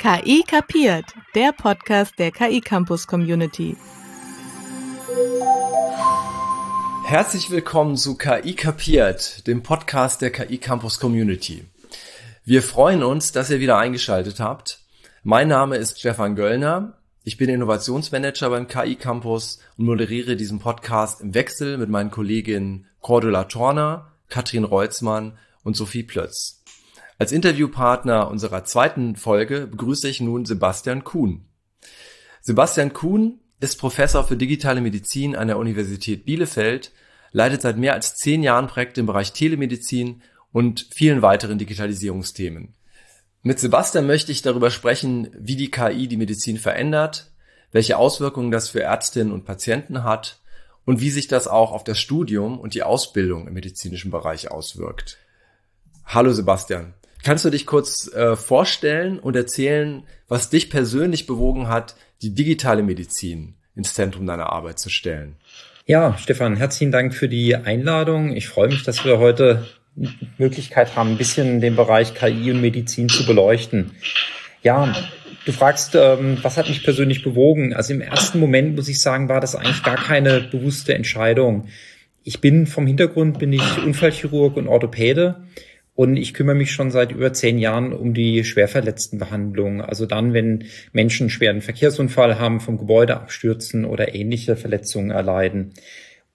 KI kapiert, der Podcast der KI Campus Community. Herzlich willkommen zu KI kapiert, dem Podcast der KI Campus Community. Wir freuen uns, dass ihr wieder eingeschaltet habt. Mein Name ist Stefan Göllner. Ich bin Innovationsmanager beim KI Campus und moderiere diesen Podcast im Wechsel mit meinen Kolleginnen Cordula Torner, Katrin Reutzmann und Sophie Plötz. Als Interviewpartner unserer zweiten Folge begrüße ich nun Sebastian Kuhn. Sebastian Kuhn ist Professor für digitale Medizin an der Universität Bielefeld, leitet seit mehr als zehn Jahren Projekte im Bereich Telemedizin und vielen weiteren Digitalisierungsthemen. Mit Sebastian möchte ich darüber sprechen, wie die KI die Medizin verändert, welche Auswirkungen das für Ärztinnen und Patienten hat und wie sich das auch auf das Studium und die Ausbildung im medizinischen Bereich auswirkt. Hallo Sebastian. Kannst du dich kurz äh, vorstellen und erzählen, was dich persönlich bewogen hat, die digitale Medizin ins Zentrum deiner Arbeit zu stellen? Ja, Stefan, herzlichen Dank für die Einladung. Ich freue mich, dass wir heute Möglichkeit haben, ein bisschen den Bereich KI und Medizin zu beleuchten. Ja, du fragst, ähm, was hat mich persönlich bewogen? Also im ersten Moment muss ich sagen, war das eigentlich gar keine bewusste Entscheidung. Ich bin vom Hintergrund bin ich Unfallchirurg und Orthopäde und ich kümmere mich schon seit über zehn Jahren um die Schwerverletztenbehandlung. Also dann, wenn Menschen schweren Verkehrsunfall haben, vom Gebäude abstürzen oder ähnliche Verletzungen erleiden.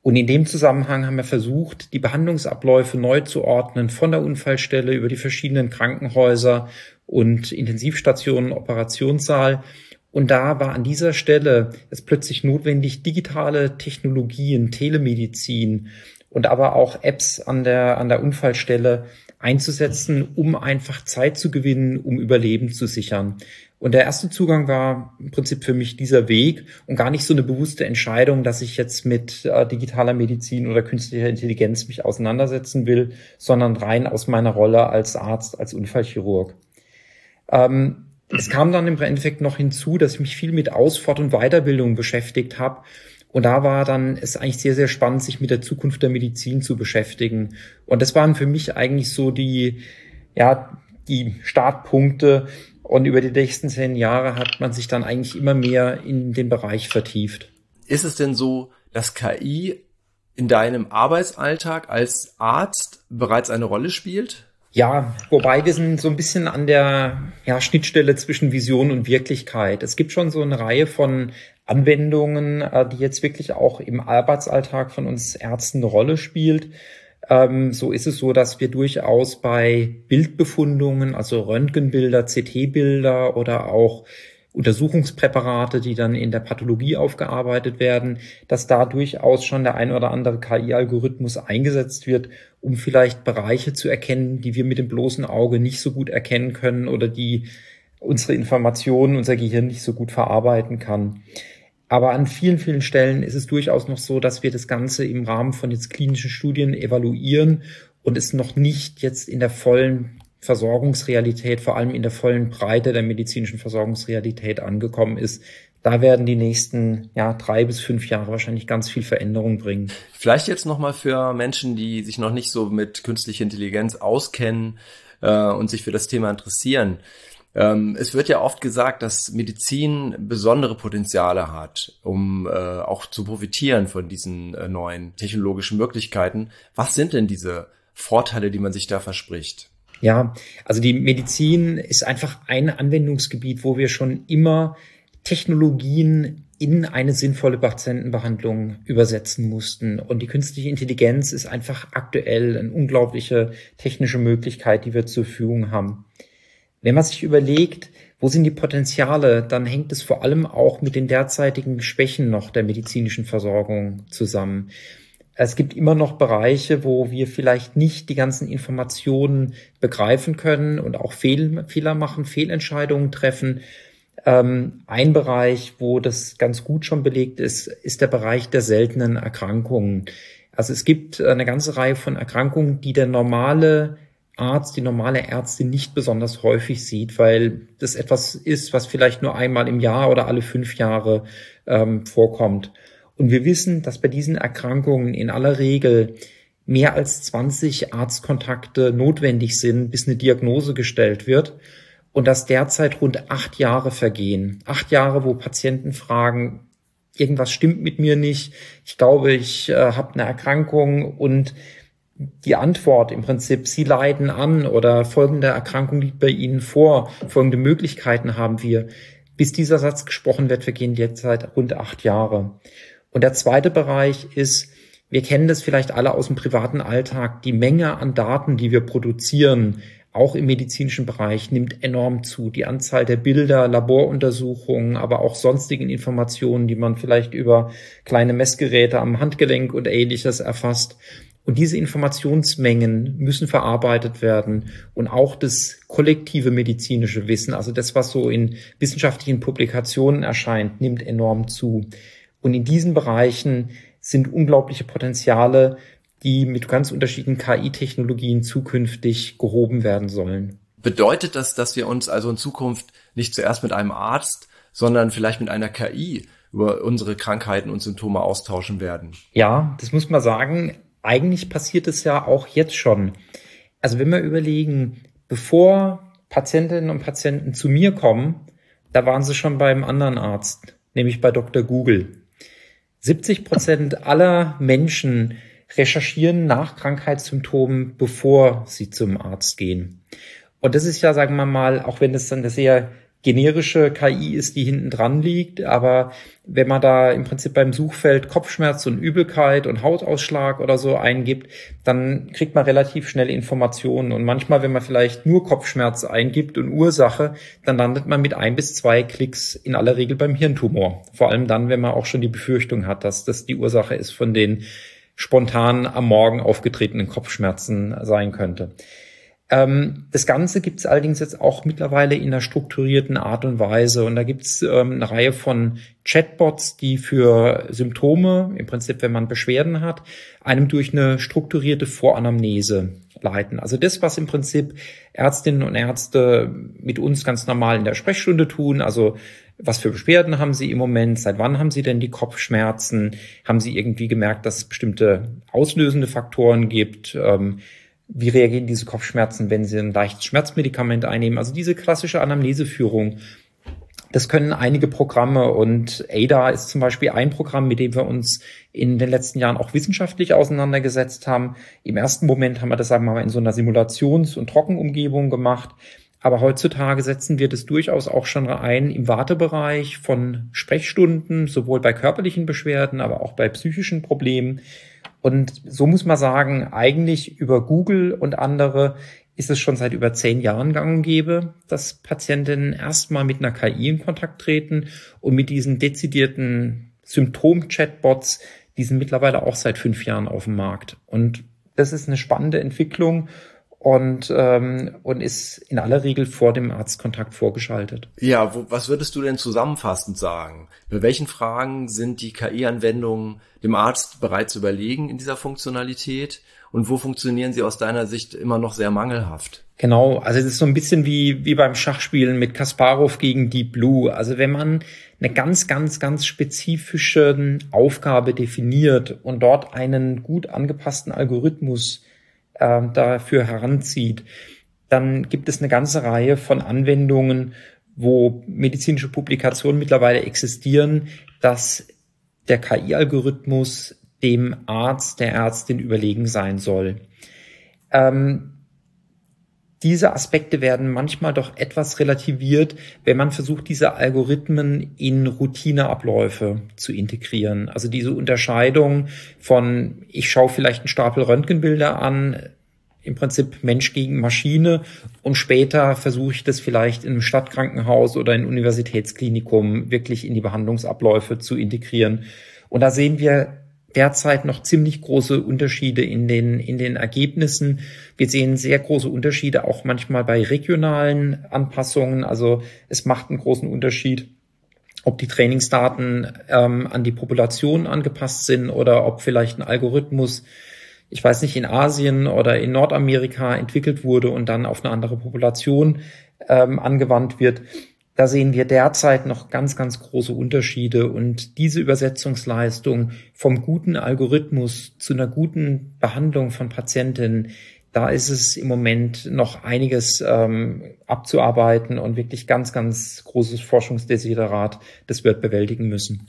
Und in dem Zusammenhang haben wir versucht, die Behandlungsabläufe neu zu ordnen, von der Unfallstelle über die verschiedenen Krankenhäuser und Intensivstationen, Operationssaal. Und da war an dieser Stelle es plötzlich notwendig, digitale Technologien, Telemedizin und aber auch Apps an der, an der Unfallstelle einzusetzen, um einfach Zeit zu gewinnen, um Überleben zu sichern. Und der erste Zugang war im Prinzip für mich dieser Weg und gar nicht so eine bewusste Entscheidung, dass ich jetzt mit äh, digitaler Medizin oder künstlicher Intelligenz mich auseinandersetzen will, sondern rein aus meiner Rolle als Arzt, als Unfallchirurg. Ähm, es kam dann im Endeffekt noch hinzu, dass ich mich viel mit Aus-, Fort- und Weiterbildung beschäftigt habe und da war dann es eigentlich sehr, sehr spannend, sich mit der Zukunft der Medizin zu beschäftigen. Und das waren für mich eigentlich so die, ja, die Startpunkte. Und über die nächsten zehn Jahre hat man sich dann eigentlich immer mehr in den Bereich vertieft. Ist es denn so, dass KI in deinem Arbeitsalltag als Arzt bereits eine Rolle spielt? Ja, wobei wir sind so ein bisschen an der ja, Schnittstelle zwischen Vision und Wirklichkeit. Es gibt schon so eine Reihe von Anwendungen, äh, die jetzt wirklich auch im Arbeitsalltag von uns Ärzten eine Rolle spielt. Ähm, so ist es so, dass wir durchaus bei Bildbefundungen, also Röntgenbilder, CT-Bilder oder auch Untersuchungspräparate, die dann in der Pathologie aufgearbeitet werden, dass da durchaus schon der ein oder andere KI-Algorithmus eingesetzt wird, um vielleicht Bereiche zu erkennen, die wir mit dem bloßen Auge nicht so gut erkennen können oder die unsere Informationen, unser Gehirn nicht so gut verarbeiten kann. Aber an vielen, vielen Stellen ist es durchaus noch so, dass wir das Ganze im Rahmen von jetzt klinischen Studien evaluieren und es noch nicht jetzt in der vollen Versorgungsrealität, vor allem in der vollen Breite der medizinischen Versorgungsrealität angekommen ist. Da werden die nächsten ja, drei bis fünf Jahre wahrscheinlich ganz viel Veränderung bringen. Vielleicht jetzt nochmal für Menschen, die sich noch nicht so mit künstlicher Intelligenz auskennen äh, und sich für das Thema interessieren. Ähm, es wird ja oft gesagt, dass Medizin besondere Potenziale hat, um äh, auch zu profitieren von diesen äh, neuen technologischen Möglichkeiten. Was sind denn diese Vorteile, die man sich da verspricht? Ja, also die Medizin ist einfach ein Anwendungsgebiet, wo wir schon immer Technologien in eine sinnvolle Patientenbehandlung übersetzen mussten. Und die künstliche Intelligenz ist einfach aktuell eine unglaubliche technische Möglichkeit, die wir zur Verfügung haben. Wenn man sich überlegt, wo sind die Potenziale, dann hängt es vor allem auch mit den derzeitigen Schwächen noch der medizinischen Versorgung zusammen. Es gibt immer noch Bereiche, wo wir vielleicht nicht die ganzen Informationen begreifen können und auch Fehl, Fehler machen, Fehlentscheidungen treffen. Ähm, ein Bereich, wo das ganz gut schon belegt ist, ist der Bereich der seltenen Erkrankungen. Also es gibt eine ganze Reihe von Erkrankungen, die der normale Arzt, die normale Ärztin nicht besonders häufig sieht, weil das etwas ist, was vielleicht nur einmal im Jahr oder alle fünf Jahre ähm, vorkommt. Und wir wissen, dass bei diesen Erkrankungen in aller Regel mehr als 20 Arztkontakte notwendig sind, bis eine Diagnose gestellt wird. und dass derzeit rund acht Jahre vergehen. Acht Jahre, wo Patienten fragen, irgendwas stimmt mit mir nicht, ich glaube, ich äh, habe eine Erkrankung und die Antwort im Prinzip, Sie leiden an oder folgende Erkrankung liegt bei Ihnen vor, folgende Möglichkeiten haben wir. Bis dieser Satz gesprochen wird, vergehen derzeit rund acht Jahre. Und der zweite Bereich ist, wir kennen das vielleicht alle aus dem privaten Alltag, die Menge an Daten, die wir produzieren, auch im medizinischen Bereich nimmt enorm zu. Die Anzahl der Bilder, Laboruntersuchungen, aber auch sonstigen Informationen, die man vielleicht über kleine Messgeräte am Handgelenk und ähnliches erfasst. Und diese Informationsmengen müssen verarbeitet werden und auch das kollektive medizinische Wissen, also das, was so in wissenschaftlichen Publikationen erscheint, nimmt enorm zu. Und in diesen Bereichen sind unglaubliche Potenziale, die mit ganz unterschiedlichen KI-Technologien zukünftig gehoben werden sollen. Bedeutet das, dass wir uns also in Zukunft nicht zuerst mit einem Arzt, sondern vielleicht mit einer KI über unsere Krankheiten und Symptome austauschen werden? Ja, das muss man sagen eigentlich passiert es ja auch jetzt schon. Also wenn wir überlegen, bevor Patientinnen und Patienten zu mir kommen, da waren sie schon beim anderen Arzt, nämlich bei Dr. Google. 70 Prozent aller Menschen recherchieren nach Krankheitssymptomen, bevor sie zum Arzt gehen. Und das ist ja, sagen wir mal, auch wenn es dann eine sehr generische KI ist, die hinten dran liegt. Aber wenn man da im Prinzip beim Suchfeld Kopfschmerz und Übelkeit und Hautausschlag oder so eingibt, dann kriegt man relativ schnell Informationen. Und manchmal, wenn man vielleicht nur Kopfschmerz eingibt und Ursache, dann landet man mit ein bis zwei Klicks in aller Regel beim Hirntumor. Vor allem dann, wenn man auch schon die Befürchtung hat, dass das die Ursache ist von den spontan am Morgen aufgetretenen Kopfschmerzen sein könnte. Ähm, das Ganze gibt es allerdings jetzt auch mittlerweile in einer strukturierten Art und Weise. Und da gibt es ähm, eine Reihe von Chatbots, die für Symptome, im Prinzip, wenn man Beschwerden hat, einem durch eine strukturierte Voranamnese leiten. Also das, was im Prinzip Ärztinnen und Ärzte mit uns ganz normal in der Sprechstunde tun, also was für Beschwerden haben Sie im Moment? Seit wann haben Sie denn die Kopfschmerzen? Haben Sie irgendwie gemerkt, dass es bestimmte auslösende Faktoren gibt? Ähm, wie reagieren diese Kopfschmerzen, wenn sie ein leichtes Schmerzmedikament einnehmen? Also diese klassische Anamneseführung. Das können einige Programme und ADA ist zum Beispiel ein Programm, mit dem wir uns in den letzten Jahren auch wissenschaftlich auseinandergesetzt haben. Im ersten Moment haben wir das, sagen wir mal, in so einer Simulations- und Trockenumgebung gemacht. Aber heutzutage setzen wir das durchaus auch schon ein im Wartebereich von Sprechstunden, sowohl bei körperlichen Beschwerden, aber auch bei psychischen Problemen. Und so muss man sagen, eigentlich über Google und andere ist es schon seit über zehn Jahren gang und gäbe, dass Patientinnen erstmal mit einer KI in Kontakt treten und mit diesen dezidierten Symptom-Chatbots, die sind mittlerweile auch seit fünf Jahren auf dem Markt. Und das ist eine spannende Entwicklung und, ähm, und ist in aller Regel vor dem Arztkontakt vorgeschaltet. Ja, wo, was würdest du denn zusammenfassend sagen? Bei welchen Fragen sind die KI-Anwendungen dem Arzt bereits überlegen in dieser Funktionalität? Und wo funktionieren sie aus deiner Sicht immer noch sehr mangelhaft? Genau, also es ist so ein bisschen wie, wie beim Schachspielen mit Kasparov gegen Deep Blue. Also wenn man eine ganz, ganz, ganz spezifische Aufgabe definiert und dort einen gut angepassten Algorithmus äh, dafür heranzieht, dann gibt es eine ganze Reihe von Anwendungen, wo medizinische Publikationen mittlerweile existieren, dass der KI-Algorithmus dem Arzt, der Ärztin überlegen sein soll. Ähm, diese Aspekte werden manchmal doch etwas relativiert, wenn man versucht, diese Algorithmen in Routineabläufe zu integrieren. Also diese Unterscheidung von, ich schaue vielleicht einen Stapel Röntgenbilder an, im Prinzip Mensch gegen Maschine und später versuche ich das vielleicht in einem Stadtkrankenhaus oder in Universitätsklinikum wirklich in die Behandlungsabläufe zu integrieren. Und da sehen wir derzeit noch ziemlich große Unterschiede in den, in den Ergebnissen. Wir sehen sehr große Unterschiede auch manchmal bei regionalen Anpassungen. Also es macht einen großen Unterschied, ob die Trainingsdaten ähm, an die Population angepasst sind oder ob vielleicht ein Algorithmus, ich weiß nicht, in Asien oder in Nordamerika entwickelt wurde und dann auf eine andere Population ähm, angewandt wird. Da sehen wir derzeit noch ganz, ganz große Unterschiede und diese Übersetzungsleistung vom guten Algorithmus zu einer guten Behandlung von Patientinnen, da ist es im Moment noch einiges ähm, abzuarbeiten und wirklich ganz, ganz großes Forschungsdesiderat, das wird bewältigen müssen.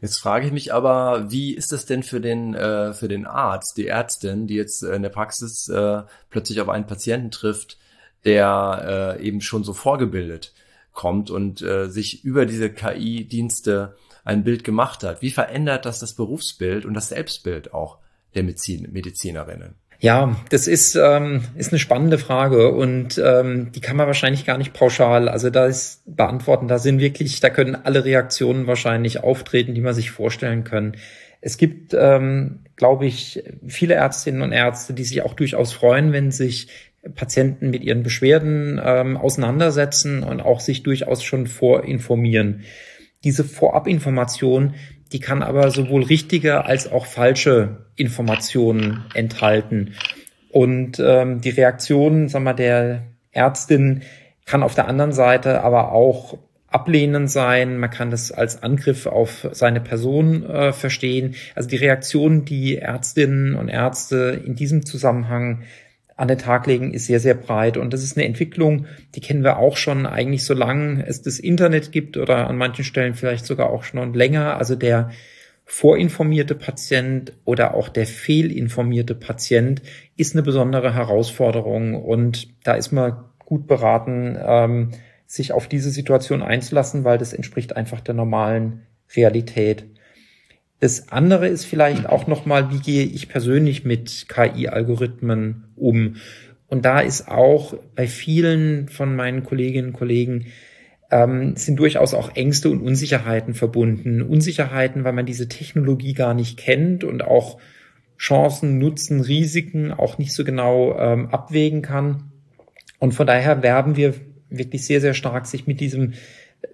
Jetzt frage ich mich aber, wie ist das denn für den äh, für den Arzt, die Ärztin, die jetzt äh, in der Praxis äh, plötzlich auf einen Patienten trifft, der äh, eben schon so vorgebildet kommt und äh, sich über diese KI-Dienste ein Bild gemacht hat. Wie verändert das das Berufsbild und das Selbstbild auch der Medizin, Medizinerinnen? Ja, das ist, ähm, ist eine spannende Frage und ähm, die kann man wahrscheinlich gar nicht pauschal, also da ist beantworten, da sind wirklich, da können alle Reaktionen wahrscheinlich auftreten, die man sich vorstellen können. Es gibt, ähm, glaube ich, viele Ärztinnen und Ärzte, die sich auch durchaus freuen, wenn sich Patienten mit ihren Beschwerden ähm, auseinandersetzen und auch sich durchaus schon vorinformieren. Diese Vorabinformation die kann aber sowohl richtige als auch falsche Informationen enthalten. Und ähm, die Reaktion, sagen wir, der Ärztin kann auf der anderen Seite aber auch ablehnend sein. Man kann das als Angriff auf seine Person äh, verstehen. Also die Reaktion, die Ärztinnen und Ärzte in diesem Zusammenhang an den Tag legen, ist sehr, sehr breit. Und das ist eine Entwicklung, die kennen wir auch schon eigentlich so lange es das Internet gibt oder an manchen Stellen vielleicht sogar auch schon länger. Also der vorinformierte Patient oder auch der fehlinformierte Patient ist eine besondere Herausforderung. Und da ist man gut beraten, ähm, sich auf diese Situation einzulassen, weil das entspricht einfach der normalen Realität. Das andere ist vielleicht auch nochmal, wie gehe ich persönlich mit KI-Algorithmen um? Und da ist auch bei vielen von meinen Kolleginnen und Kollegen ähm, sind durchaus auch Ängste und Unsicherheiten verbunden. Unsicherheiten, weil man diese Technologie gar nicht kennt und auch Chancen, Nutzen, Risiken auch nicht so genau ähm, abwägen kann. Und von daher werben wir wirklich sehr, sehr stark, sich mit diesem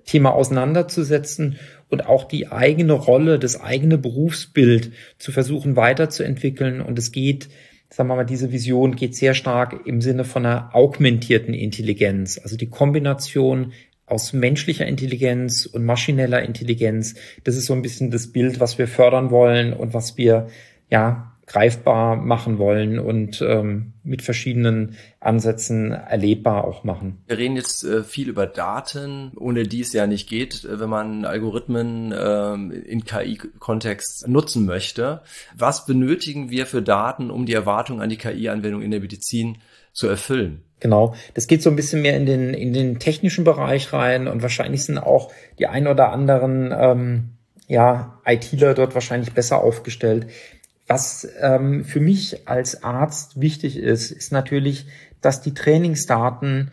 Thema auseinanderzusetzen und auch die eigene Rolle, das eigene Berufsbild zu versuchen weiterzuentwickeln. Und es geht, sagen wir mal, diese Vision geht sehr stark im Sinne von einer augmentierten Intelligenz, also die Kombination aus menschlicher Intelligenz und maschineller Intelligenz. Das ist so ein bisschen das Bild, was wir fördern wollen und was wir ja greifbar machen wollen und ähm, mit verschiedenen Ansätzen erlebbar auch machen. Wir reden jetzt äh, viel über Daten, ohne die es ja nicht geht, äh, wenn man Algorithmen äh, in KI-Kontext nutzen möchte. Was benötigen wir für Daten, um die Erwartung an die KI-Anwendung in der Medizin zu erfüllen? Genau, das geht so ein bisschen mehr in den, in den technischen Bereich rein und wahrscheinlich sind auch die ein oder anderen ähm, ja, ITler dort wahrscheinlich besser aufgestellt. Was ähm, für mich als Arzt wichtig ist, ist natürlich, dass die Trainingsdaten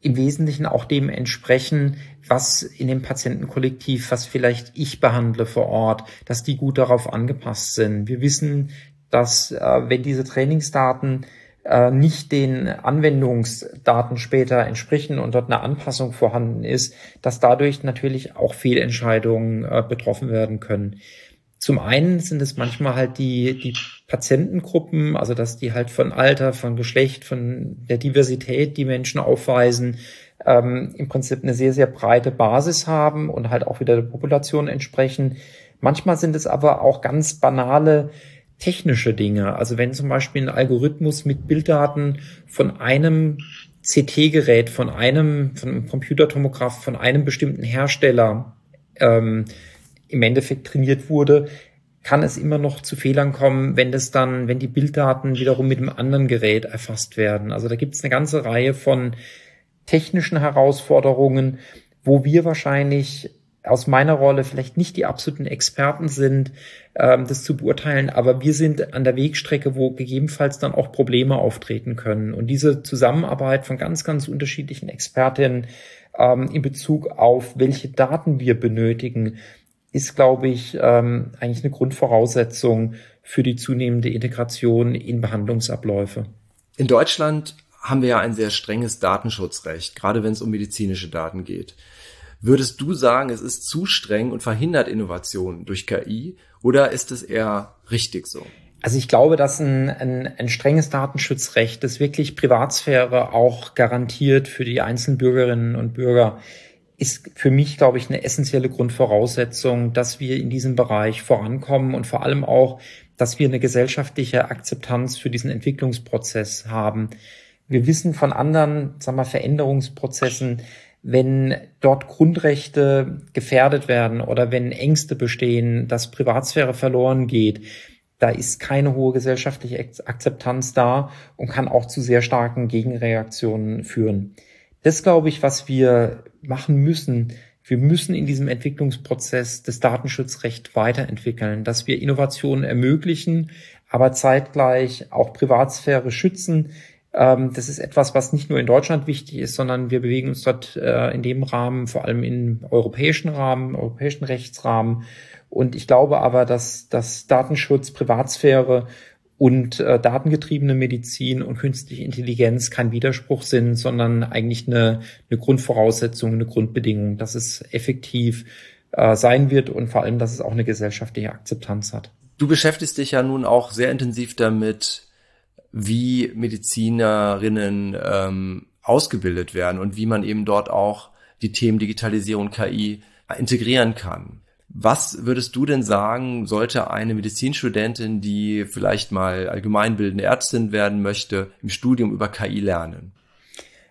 im Wesentlichen auch dem entsprechen, was in dem Patientenkollektiv, was vielleicht ich behandle vor Ort, dass die gut darauf angepasst sind. Wir wissen, dass äh, wenn diese Trainingsdaten äh, nicht den Anwendungsdaten später entsprechen und dort eine Anpassung vorhanden ist, dass dadurch natürlich auch Fehlentscheidungen äh, betroffen werden können. Zum einen sind es manchmal halt die, die Patientengruppen, also dass die halt von Alter, von Geschlecht, von der Diversität, die Menschen aufweisen, ähm, im Prinzip eine sehr, sehr breite Basis haben und halt auch wieder der Population entsprechen. Manchmal sind es aber auch ganz banale technische Dinge. Also wenn zum Beispiel ein Algorithmus mit Bilddaten von einem CT-Gerät, von einem, von einem Computertomograph, von einem bestimmten Hersteller ähm, im Endeffekt trainiert wurde, kann es immer noch zu Fehlern kommen, wenn das dann, wenn die Bilddaten wiederum mit einem anderen Gerät erfasst werden. Also da gibt es eine ganze Reihe von technischen Herausforderungen, wo wir wahrscheinlich aus meiner Rolle vielleicht nicht die absoluten Experten sind, ähm, das zu beurteilen, aber wir sind an der Wegstrecke, wo gegebenenfalls dann auch Probleme auftreten können. Und diese Zusammenarbeit von ganz, ganz unterschiedlichen Expertinnen ähm, in Bezug auf welche Daten wir benötigen, ist, glaube ich, ähm, eigentlich eine Grundvoraussetzung für die zunehmende Integration in Behandlungsabläufe. In Deutschland haben wir ja ein sehr strenges Datenschutzrecht, gerade wenn es um medizinische Daten geht. Würdest du sagen, es ist zu streng und verhindert Innovationen durch KI oder ist es eher richtig so? Also ich glaube, dass ein, ein, ein strenges Datenschutzrecht, das wirklich Privatsphäre auch garantiert für die einzelnen Bürgerinnen und Bürger, ist für mich, glaube ich, eine essentielle Grundvoraussetzung, dass wir in diesem Bereich vorankommen und vor allem auch, dass wir eine gesellschaftliche Akzeptanz für diesen Entwicklungsprozess haben. Wir wissen von anderen, sagen wir, Veränderungsprozessen, wenn dort Grundrechte gefährdet werden oder wenn Ängste bestehen, dass Privatsphäre verloren geht, da ist keine hohe gesellschaftliche Akzeptanz da und kann auch zu sehr starken Gegenreaktionen führen. Das glaube ich, was wir machen müssen. Wir müssen in diesem Entwicklungsprozess das Datenschutzrecht weiterentwickeln, dass wir Innovationen ermöglichen, aber zeitgleich auch Privatsphäre schützen. Ähm, das ist etwas, was nicht nur in Deutschland wichtig ist, sondern wir bewegen uns dort äh, in dem Rahmen, vor allem im europäischen Rahmen, europäischen Rechtsrahmen. Und ich glaube aber, dass, dass Datenschutz, Privatsphäre und äh, datengetriebene Medizin und künstliche Intelligenz kein Widerspruch sind, sondern eigentlich eine, eine Grundvoraussetzung, eine Grundbedingung, dass es effektiv äh, sein wird und vor allem, dass es auch eine gesellschaftliche Akzeptanz hat. Du beschäftigst dich ja nun auch sehr intensiv damit, wie Medizinerinnen ähm, ausgebildet werden und wie man eben dort auch die Themen Digitalisierung und KI integrieren kann. Was würdest du denn sagen, sollte eine Medizinstudentin, die vielleicht mal allgemeinbildende Ärztin werden möchte, im Studium über KI lernen?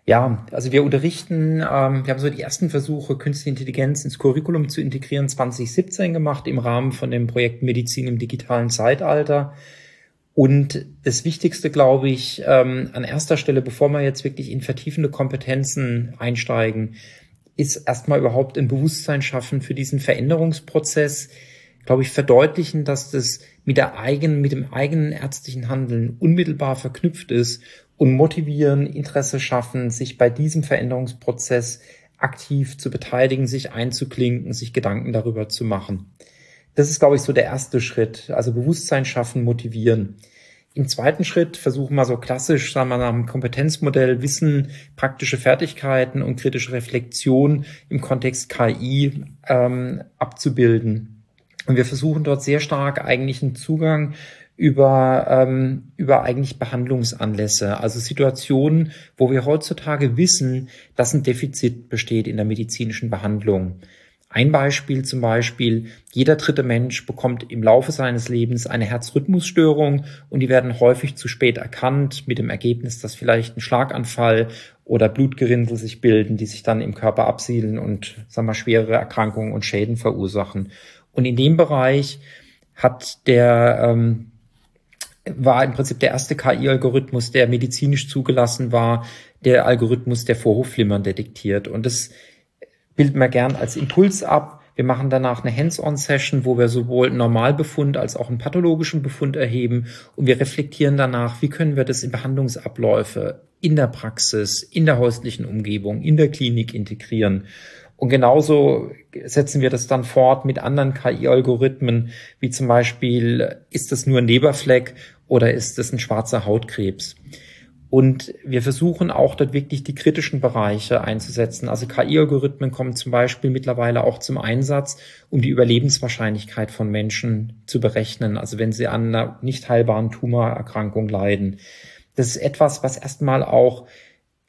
Ja, also wir unterrichten, ähm, wir haben so die ersten Versuche, Künstliche Intelligenz ins Curriculum zu integrieren, 2017 gemacht im Rahmen von dem Projekt Medizin im digitalen Zeitalter. Und das Wichtigste, glaube ich, ähm, an erster Stelle, bevor wir jetzt wirklich in vertiefende Kompetenzen einsteigen, ist erstmal überhaupt ein Bewusstsein schaffen für diesen Veränderungsprozess, glaube ich, verdeutlichen, dass das mit der eigenen, mit dem eigenen ärztlichen Handeln unmittelbar verknüpft ist und motivieren, Interesse schaffen, sich bei diesem Veränderungsprozess aktiv zu beteiligen, sich einzuklinken, sich Gedanken darüber zu machen. Das ist, glaube ich, so der erste Schritt. Also Bewusstsein schaffen, motivieren. Im zweiten Schritt versuchen wir so klassisch, sagen wir nach dem Kompetenzmodell, Wissen, praktische Fertigkeiten und kritische Reflexion im Kontext KI ähm, abzubilden. Und wir versuchen dort sehr stark eigentlich einen Zugang über, ähm, über eigentlich Behandlungsanlässe, also Situationen, wo wir heutzutage wissen, dass ein Defizit besteht in der medizinischen Behandlung. Ein Beispiel zum Beispiel, jeder dritte Mensch bekommt im Laufe seines Lebens eine Herzrhythmusstörung und die werden häufig zu spät erkannt mit dem Ergebnis, dass vielleicht ein Schlaganfall oder Blutgerinnsel sich bilden, die sich dann im Körper absiedeln und sagen wir, schwere Erkrankungen und Schäden verursachen. Und in dem Bereich hat der ähm, war im Prinzip der erste KI-Algorithmus, der medizinisch zugelassen war, der Algorithmus, der Vorhofflimmern detektiert. Und das bilden wir gern als Impuls ab. Wir machen danach eine Hands-on-Session, wo wir sowohl einen Normalbefund als auch einen pathologischen Befund erheben und wir reflektieren danach, wie können wir das in Behandlungsabläufe in der Praxis, in der häuslichen Umgebung, in der Klinik integrieren. Und genauso setzen wir das dann fort mit anderen KI-Algorithmen, wie zum Beispiel, ist das nur ein Leberfleck oder ist das ein schwarzer Hautkrebs? Und wir versuchen auch dort wirklich die kritischen Bereiche einzusetzen. Also KI-Algorithmen kommen zum Beispiel mittlerweile auch zum Einsatz, um die Überlebenswahrscheinlichkeit von Menschen zu berechnen. Also wenn sie an einer nicht heilbaren Tumorerkrankung leiden. Das ist etwas, was erstmal auch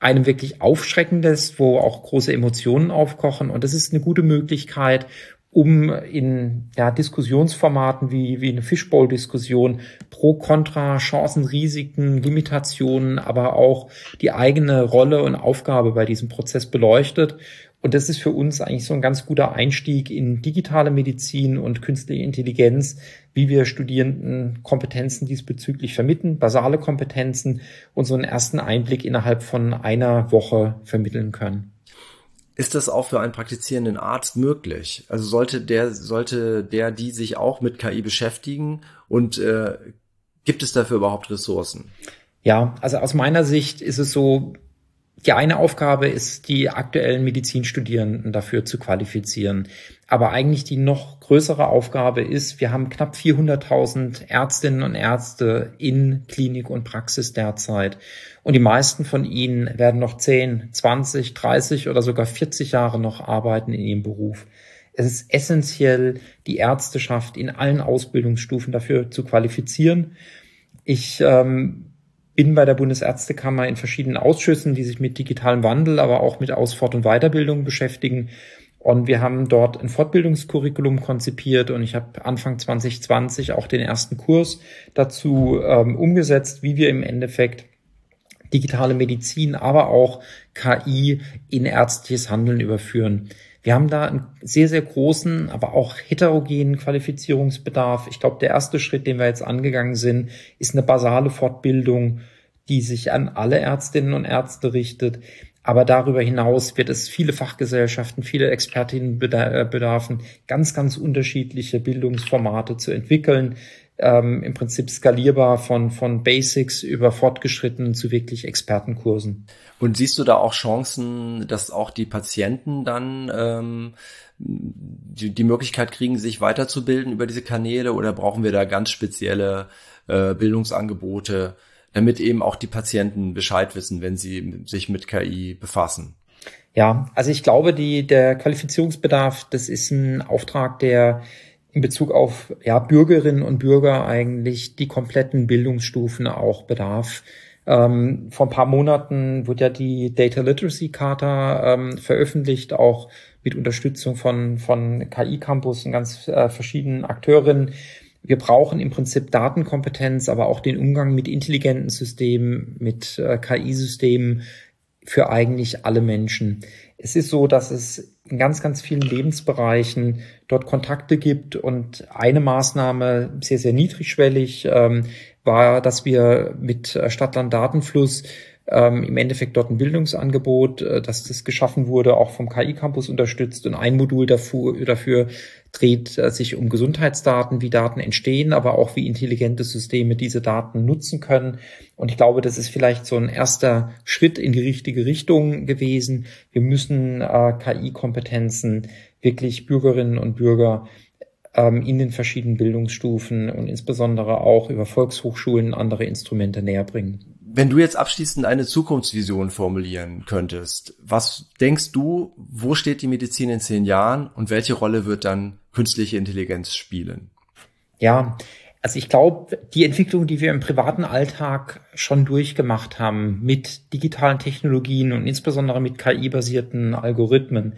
einem wirklich aufschreckendes, wo auch große Emotionen aufkochen. Und das ist eine gute Möglichkeit, um in ja, Diskussionsformaten wie, wie eine Fishbowl-Diskussion pro, contra, Chancen, Risiken, Limitationen, aber auch die eigene Rolle und Aufgabe bei diesem Prozess beleuchtet. Und das ist für uns eigentlich so ein ganz guter Einstieg in digitale Medizin und künstliche Intelligenz, wie wir Studierenden Kompetenzen diesbezüglich vermitteln, basale Kompetenzen und so einen ersten Einblick innerhalb von einer Woche vermitteln können. Ist das auch für einen praktizierenden Arzt möglich? Also sollte der, sollte der, die sich auch mit KI beschäftigen und äh, gibt es dafür überhaupt Ressourcen? Ja, also aus meiner Sicht ist es so, die eine Aufgabe ist, die aktuellen Medizinstudierenden dafür zu qualifizieren. Aber eigentlich die noch größere Aufgabe ist, wir haben knapp 400.000 Ärztinnen und Ärzte in Klinik und Praxis derzeit. Und die meisten von ihnen werden noch 10, 20, 30 oder sogar 40 Jahre noch arbeiten in ihrem Beruf. Es ist essentiell, die Ärzteschaft in allen Ausbildungsstufen dafür zu qualifizieren. Ich ähm, bin bei der Bundesärztekammer in verschiedenen Ausschüssen, die sich mit digitalem Wandel, aber auch mit Aus-, Fort- und Weiterbildung beschäftigen. Und wir haben dort ein Fortbildungskurriculum konzipiert und ich habe Anfang 2020 auch den ersten Kurs dazu ähm, umgesetzt, wie wir im Endeffekt digitale Medizin, aber auch KI in ärztliches Handeln überführen. Wir haben da einen sehr, sehr großen, aber auch heterogenen Qualifizierungsbedarf. Ich glaube, der erste Schritt, den wir jetzt angegangen sind, ist eine basale Fortbildung, die sich an alle Ärztinnen und Ärzte richtet. Aber darüber hinaus wird es viele Fachgesellschaften, viele Expertinnen bedarfen, ganz, ganz unterschiedliche Bildungsformate zu entwickeln, ähm, im Prinzip skalierbar von, von Basics über fortgeschrittenen zu wirklich Expertenkursen. Und siehst du da auch Chancen, dass auch die Patienten dann ähm, die, die Möglichkeit kriegen, sich weiterzubilden über diese Kanäle oder brauchen wir da ganz spezielle äh, Bildungsangebote, damit eben auch die Patienten Bescheid wissen, wenn sie sich mit KI befassen? Ja, also ich glaube, die, der Qualifizierungsbedarf, das ist ein Auftrag, der in Bezug auf ja, Bürgerinnen und Bürger eigentlich die kompletten Bildungsstufen auch bedarf. Ähm, vor ein paar Monaten wurde ja die Data Literacy Charta ähm, veröffentlicht, auch mit Unterstützung von, von KI Campus und ganz äh, verschiedenen Akteurinnen. Wir brauchen im Prinzip Datenkompetenz, aber auch den Umgang mit intelligenten Systemen, mit äh, KI-Systemen für eigentlich alle Menschen. Es ist so, dass es in ganz, ganz vielen Lebensbereichen dort Kontakte gibt. Und eine Maßnahme sehr, sehr niedrigschwellig ähm, war, dass wir mit Stadtland Datenfluss ähm, im Endeffekt dort ein Bildungsangebot, äh, dass das geschaffen wurde, auch vom KI-Campus unterstützt und ein Modul dafür, dafür dreht äh, sich um Gesundheitsdaten, wie Daten entstehen, aber auch wie intelligente Systeme diese Daten nutzen können. Und ich glaube, das ist vielleicht so ein erster Schritt in die richtige Richtung gewesen. Wir müssen äh, KI-Kompetenzen wirklich Bürgerinnen und Bürger ähm, in den verschiedenen Bildungsstufen und insbesondere auch über Volkshochschulen andere Instrumente näher bringen. Wenn du jetzt abschließend eine Zukunftsvision formulieren könntest, was denkst du, wo steht die Medizin in zehn Jahren und welche Rolle wird dann künstliche Intelligenz spielen? Ja, also ich glaube, die Entwicklung, die wir im privaten Alltag schon durchgemacht haben mit digitalen Technologien und insbesondere mit KI-basierten Algorithmen,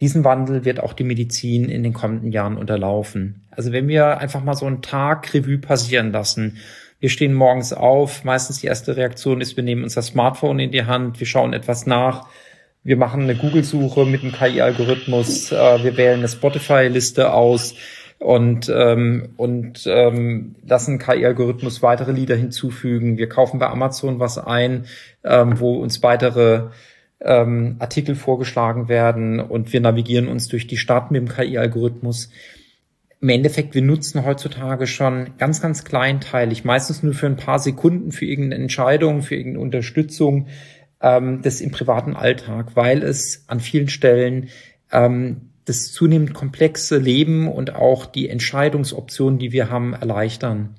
diesen Wandel wird auch die Medizin in den kommenden Jahren unterlaufen. Also wenn wir einfach mal so einen Tag Revue passieren lassen, wir stehen morgens auf. Meistens die erste Reaktion ist, wir nehmen unser Smartphone in die Hand, wir schauen etwas nach. Wir machen eine Google-Suche mit einem KI-Algorithmus. Äh, wir wählen eine Spotify-Liste aus und, ähm, und ähm, lassen KI-Algorithmus weitere Lieder hinzufügen. Wir kaufen bei Amazon was ein, ähm, wo uns weitere ähm, Artikel vorgeschlagen werden und wir navigieren uns durch die Stadt mit dem KI-Algorithmus im Endeffekt, wir nutzen heutzutage schon ganz, ganz kleinteilig, meistens nur für ein paar Sekunden für irgendeine Entscheidung, für irgendeine Unterstützung, ähm, das im privaten Alltag, weil es an vielen Stellen ähm, das zunehmend komplexe Leben und auch die Entscheidungsoptionen, die wir haben, erleichtern.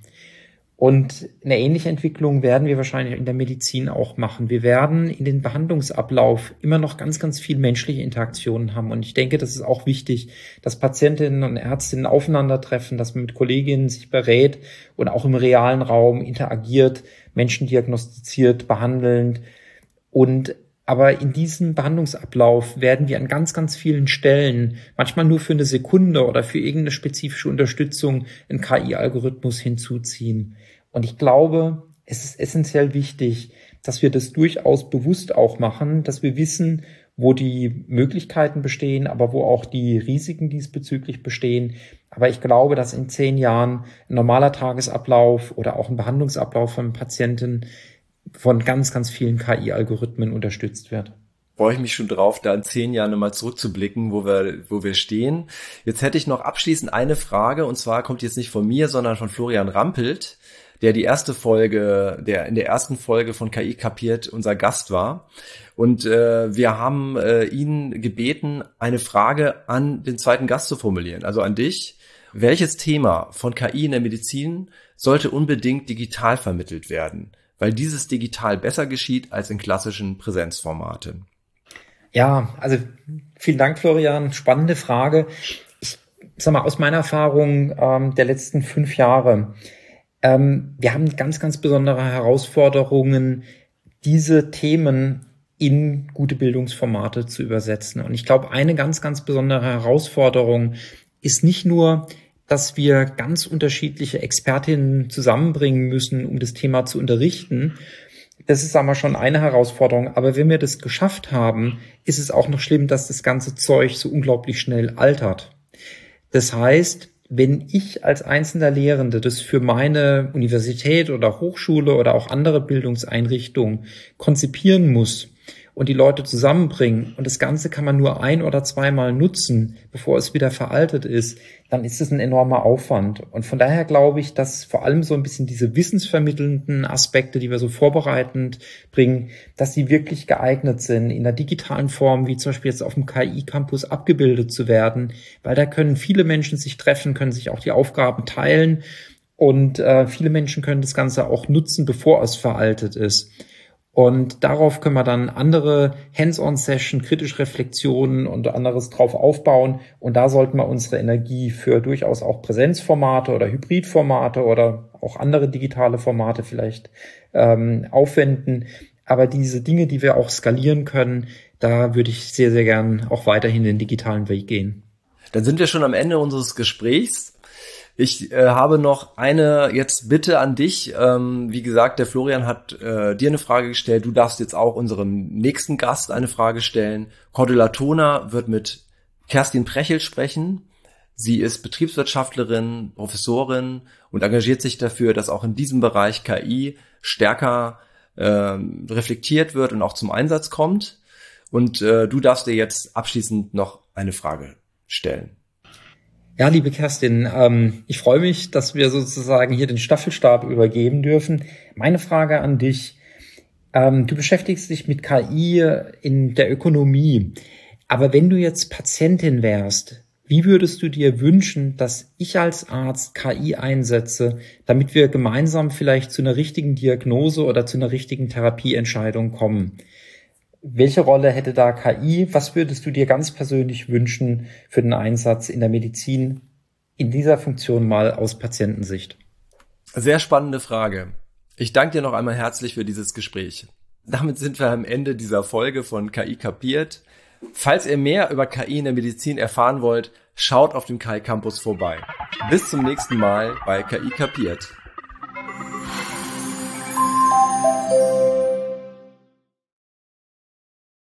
Und eine ähnliche Entwicklung werden wir wahrscheinlich in der Medizin auch machen. Wir werden in den Behandlungsablauf immer noch ganz, ganz viel menschliche Interaktionen haben. Und ich denke, das ist auch wichtig, dass Patientinnen und Ärztinnen aufeinandertreffen, dass man mit Kolleginnen sich berät und auch im realen Raum interagiert, Menschen diagnostiziert, behandelnd. Und aber in diesem Behandlungsablauf werden wir an ganz, ganz vielen Stellen, manchmal nur für eine Sekunde oder für irgendeine spezifische Unterstützung, einen KI-Algorithmus hinzuziehen. Und ich glaube, es ist essentiell wichtig, dass wir das durchaus bewusst auch machen, dass wir wissen, wo die Möglichkeiten bestehen, aber wo auch die Risiken diesbezüglich bestehen. Aber ich glaube, dass in zehn Jahren ein normaler Tagesablauf oder auch ein Behandlungsablauf von Patienten von ganz, ganz vielen KI-Algorithmen unterstützt wird freue ich mich schon drauf, da in zehn Jahren nochmal zurückzublicken, wo wir, wo wir stehen. Jetzt hätte ich noch abschließend eine Frage, und zwar kommt jetzt nicht von mir, sondern von Florian Rampelt der die erste Folge, der in der ersten Folge von KI kapiert unser Gast war. Und äh, wir haben äh, ihn gebeten, eine Frage an den zweiten Gast zu formulieren, also an dich. Welches Thema von KI in der Medizin sollte unbedingt digital vermittelt werden, weil dieses digital besser geschieht als in klassischen Präsenzformaten? Ja, also vielen Dank, Florian. Spannende Frage. Ich sag mal, aus meiner Erfahrung ähm, der letzten fünf Jahre Ähm, wir haben ganz, ganz besondere Herausforderungen, diese Themen in gute Bildungsformate zu übersetzen. Und ich glaube, eine ganz, ganz besondere Herausforderung ist nicht nur, dass wir ganz unterschiedliche Expertinnen zusammenbringen müssen, um das Thema zu unterrichten. Das ist aber schon eine Herausforderung. Aber wenn wir das geschafft haben, ist es auch noch schlimm, dass das ganze Zeug so unglaublich schnell altert. Das heißt, wenn ich als einzelner Lehrende das für meine Universität oder Hochschule oder auch andere Bildungseinrichtungen konzipieren muss, und die Leute zusammenbringen und das Ganze kann man nur ein oder zweimal nutzen, bevor es wieder veraltet ist, dann ist es ein enormer Aufwand. Und von daher glaube ich, dass vor allem so ein bisschen diese wissensvermittelnden Aspekte, die wir so vorbereitend bringen, dass sie wirklich geeignet sind, in der digitalen Form, wie zum Beispiel jetzt auf dem KI-Campus abgebildet zu werden, weil da können viele Menschen sich treffen, können sich auch die Aufgaben teilen und äh, viele Menschen können das Ganze auch nutzen, bevor es veraltet ist. Und darauf können wir dann andere Hands-on-Session, kritische Reflexionen und anderes drauf aufbauen. Und da sollten wir unsere Energie für durchaus auch Präsenzformate oder Hybridformate oder auch andere digitale Formate vielleicht ähm, aufwenden. Aber diese Dinge, die wir auch skalieren können, da würde ich sehr, sehr gern auch weiterhin den digitalen Weg gehen. Dann sind wir schon am Ende unseres Gesprächs. Ich äh, habe noch eine jetzt Bitte an dich. Ähm, wie gesagt, der Florian hat äh, dir eine Frage gestellt. Du darfst jetzt auch unserem nächsten Gast eine Frage stellen. Cordula Toner wird mit Kerstin Prechel sprechen. Sie ist Betriebswirtschaftlerin, Professorin und engagiert sich dafür, dass auch in diesem Bereich KI stärker äh, reflektiert wird und auch zum Einsatz kommt. Und äh, du darfst dir jetzt abschließend noch eine Frage stellen. Ja, liebe Kerstin, ähm, ich freue mich, dass wir sozusagen hier den Staffelstab übergeben dürfen. Meine Frage an dich. Ähm, du beschäftigst dich mit KI in der Ökonomie. Aber wenn du jetzt Patientin wärst, wie würdest du dir wünschen, dass ich als Arzt KI einsetze, damit wir gemeinsam vielleicht zu einer richtigen Diagnose oder zu einer richtigen Therapieentscheidung kommen? Welche Rolle hätte da KI? Was würdest du dir ganz persönlich wünschen für den Einsatz in der Medizin in dieser Funktion mal aus Patientensicht? Sehr spannende Frage. Ich danke dir noch einmal herzlich für dieses Gespräch. Damit sind wir am Ende dieser Folge von KI kapiert. Falls ihr mehr über KI in der Medizin erfahren wollt, schaut auf dem KI Campus vorbei. Bis zum nächsten Mal bei KI kapiert.